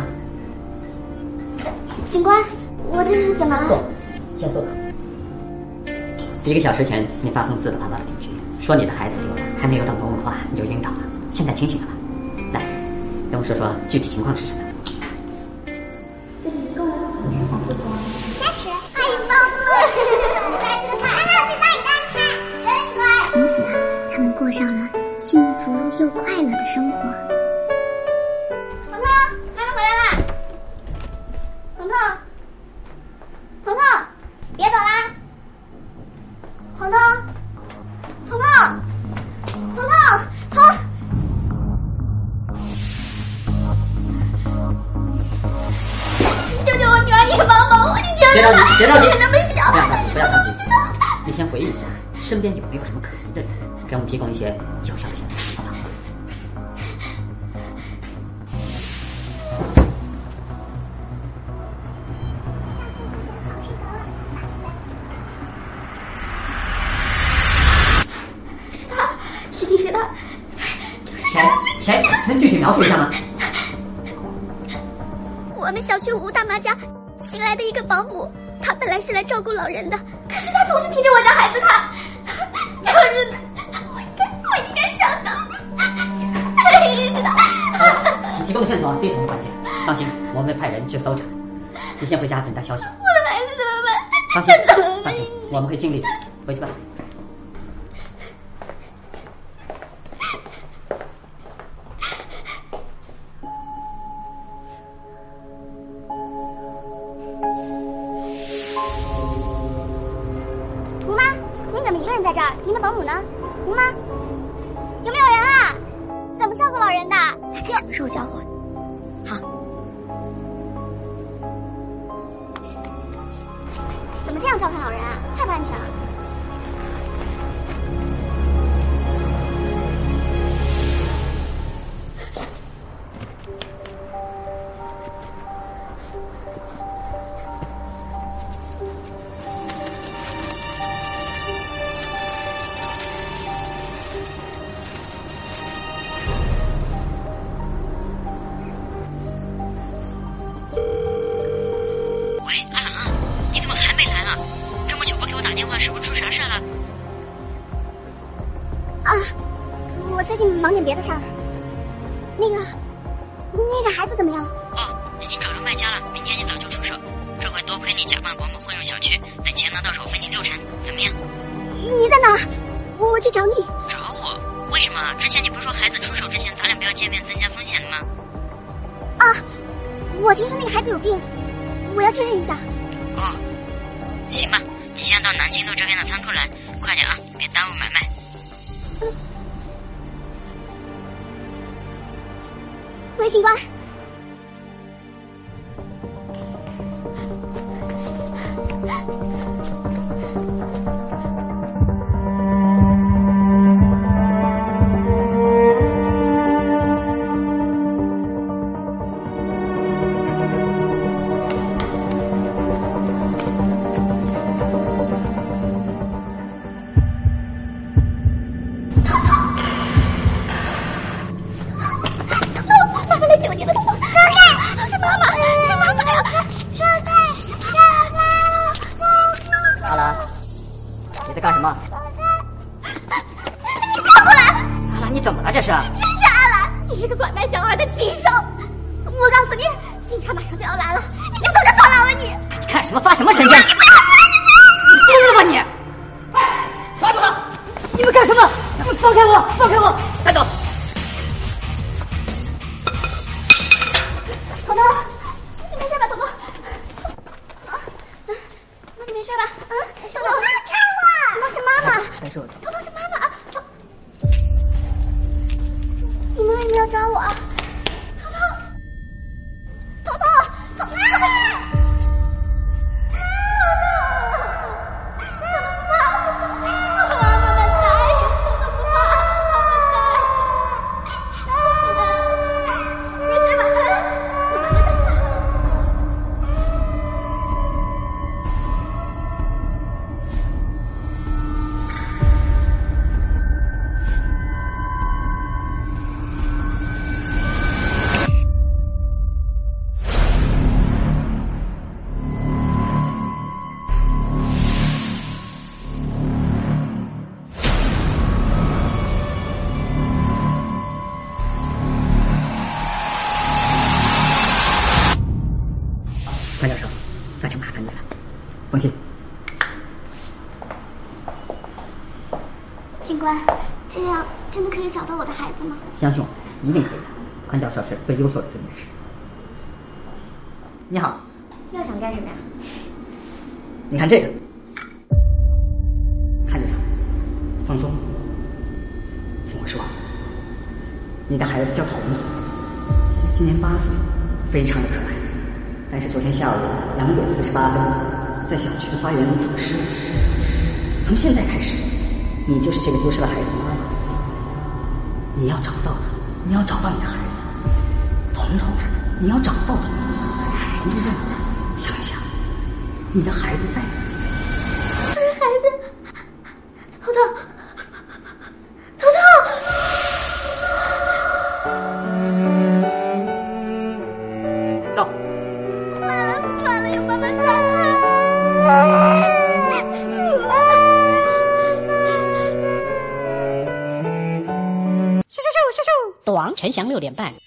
么？警官，我这是怎么了？坐，先坐。一个小时前，你发疯似的跑到了警局，说你的孩子丢了，还没有等我问话，你就晕倒了。现在清醒了吧？来，跟我说说具体情况是什么？别着急，别着急，不要着急，不要着急。你先回忆一下，身边有没有什么可疑的人，给我们提供一些有效的线索，好不好？是他，一定是他。谁？谁？能具体描述一下吗？我们小区吴大妈家新来的一个保姆，她本来是来照顾老人的，可是她总是盯着我家孩子看，这日子，我应该，我应该想到。你提供的线索非常关键，放心，我们会派人去搜查。你先回家等待消息。我的孩子怎么办？放心放心，我们会尽力的。回去吧。在这儿？您的保姆呢？吴妈，有没有人啊？怎么照顾老人的？什么时候交货？好，怎么这样照看老人啊？太不安全了。忙点别的事儿。那个，那个孩子怎么样？哦，已经找着卖家了，明天你早就出手。这回多亏你假扮保姆混入小区，等钱拿到手分你六成，怎么样？你在哪儿？我去找你。找我？为什么？之前你不是说孩子出手之前咱俩不要见面，增加风险的吗？啊，我听说那个孩子有病，我要确认一下。哦，行吧，你现在到南京路这边的仓库来，快点啊，别耽误买卖。韦，警官。干什么？你不要过来！阿兰，你怎么了？这是？真是阿兰，你这个拐卖小孩的禽兽！我告诉你，警察马上就要来了，你就等着坐牢吧你！你干什么发什么神经？你疯了吧你！抓住他！你们干什么？放开我！放开我！抓我？封信。警官，这样真的可以找到我的孩子吗？相信我，一定可以的。宽教授是最优秀的孙女士。你好，又想干什么呀？你看这个，看着他，放松。听我说，你的孩子叫彤彤，今年八岁，非常的可爱。还是昨天下午两点四十八分，在小区的花园里走失。从现在开始，你就是这个丢失的孩子妈妈。你要找到他，你要找到你的孩子，彤彤，你要找到彤彤，彤彤在哪？想一想，你的孩子在哪陈翔六点半。